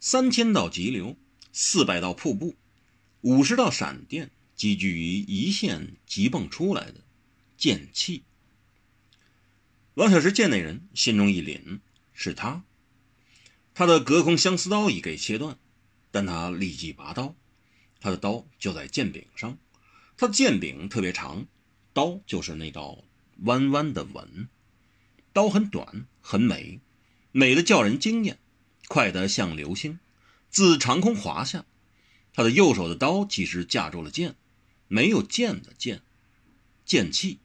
三千道急流，四百道瀑布，五十道闪电，积聚于一线急蹦出来的剑气。王小石见那人，心中一凛，是他。他的隔空相思刀已给切断，但他立即拔刀，他的刀就在剑柄上，他的剑柄特别长，刀就是那道弯弯的纹，刀很短，很美，美的叫人惊艳，快得像流星，自长空滑下。他的右手的刀其实架住了剑，没有剑的剑，剑气，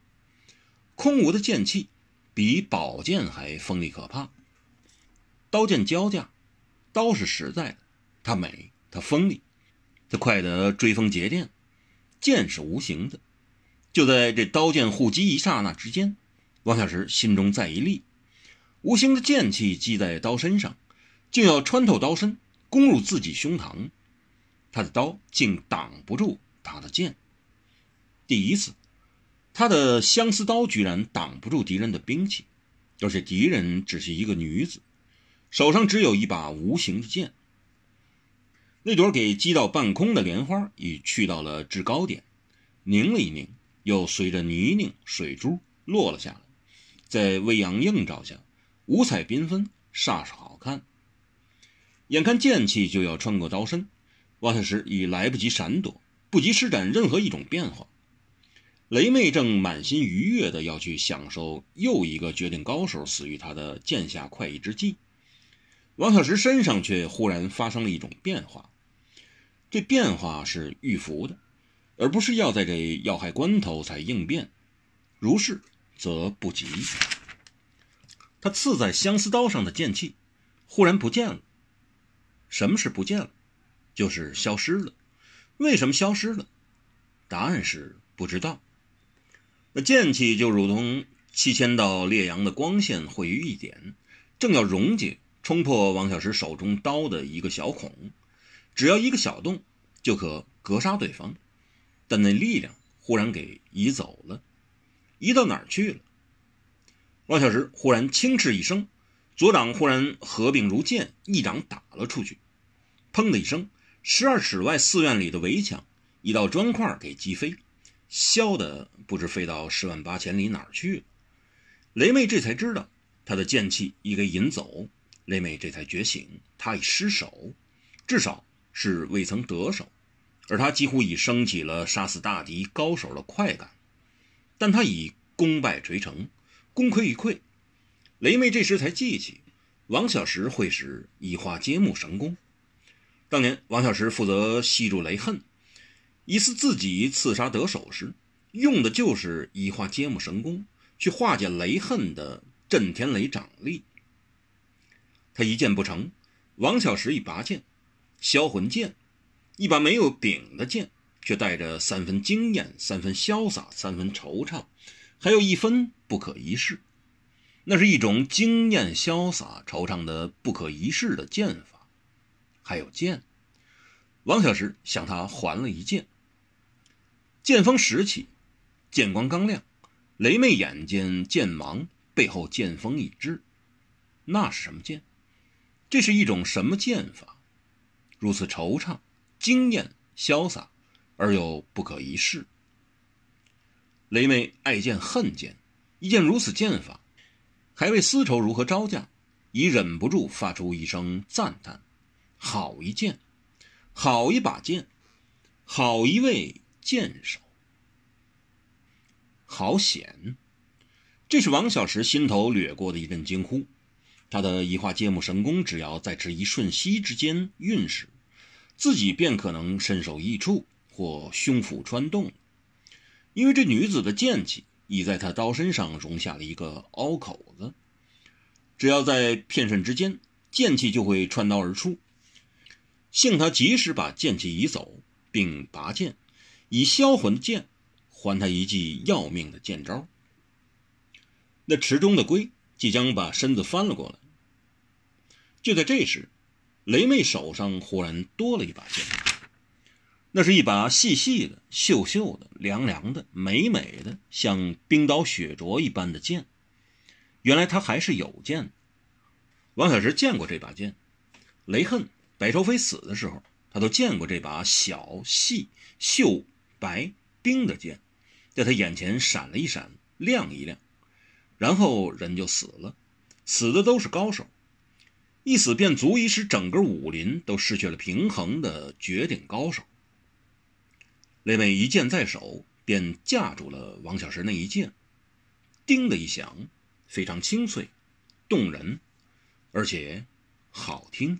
空无的剑气。比宝剑还锋利可怕。刀剑交架，刀是实在的，它美，它锋利，它快得追风劫电；剑是无形的。就在这刀剑互击一刹那之间，王小石心中再一立，无形的剑气击在刀身上，竟要穿透刀身，攻入自己胸膛。他的刀竟挡不住他的剑。第一次。他的相思刀居然挡不住敌人的兵器，而且敌人只是一个女子，手上只有一把无形的剑。那朵给击到半空的莲花已去到了制高点，凝了一凝，又随着泥泞水珠落了下来，在微阳映照下，五彩缤纷，煞是好看。眼看剑气就要穿过刀身，王小石已来不及闪躲，不及施展任何一种变化。雷妹正满心愉悦地要去享受又一个绝顶高手死于他的剑下快意之际，王小石身上却忽然发生了一种变化。这变化是预伏的，而不是要在这要害关头才应变。如是，则不及。他刺在相思刀上的剑气忽然不见了。什么是不见了？就是消失了。为什么消失了？答案是不知道。那剑气就如同七千道烈阳的光线汇于一点，正要溶解、冲破王小石手中刀的一个小孔，只要一个小洞，就可格杀对方。但那力量忽然给移走了，移到哪儿去了？王小石忽然轻斥一声，左掌忽然合并如剑，一掌打了出去。砰的一声，十二尺外寺院里的围墙，一道砖块给击飞。削的不知飞到十万八千里哪儿去了。雷妹这才知道，他的剑气已给引走。雷妹这才觉醒，他已失手，至少是未曾得手，而他几乎已升起了杀死大敌高手的快感。但他已功败垂成，功亏一篑。雷妹这时才记起，王小石会使移花接木神功。当年王小石负责吸住雷恨。一次自己刺杀得手时，用的就是移花接木神功，去化解雷恨的震天雷掌力。他一剑不成，王小石一拔剑，销魂剑，一把没有柄的剑，却带着三分惊艳、三分潇洒、三分惆怅，还有一分不可一世。那是一种惊艳、潇洒、惆怅的不可一世的剑法。还有剑，王小石向他还了一剑。剑锋拾起，剑光刚亮，雷妹眼见剑芒，背后剑锋已至。那是什么剑？这是一种什么剑法？如此惆怅、惊艳、潇洒，而又不可一世。雷妹爱剑恨剑，一见如此剑法，还未丝绸如何招架，已忍不住发出一声赞叹：“好一剑，好一把剑，好一位！”剑手，好险！这是王小石心头掠过的一阵惊呼。他的移花接木神功，只要在这一瞬息之间运使，自己便可能身首异处或胸腹穿洞。因为这女子的剑气已在他刀身上融下了一个凹口子，只要在片瞬之间，剑气就会穿刀而出。幸他及时把剑气移走，并拔剑。以销魂剑还他一记要命的剑招。那池中的龟即将把身子翻了过来。就在这时，雷妹手上忽然多了一把剑。那是一把细细的、秀秀的、凉凉的、美美的，像冰刀雪镯一般的剑。原来他还是有剑。王小石见过这把剑，雷恨白朝飞死的时候，他都见过这把小细锈白冰的剑，在他眼前闪了一闪，亮一亮，然后人就死了。死的都是高手，一死便足以使整个武林都失去了平衡的绝顶高手。雷美一剑在手，便架住了王小石那一剑，叮的一响，非常清脆、动人，而且好听。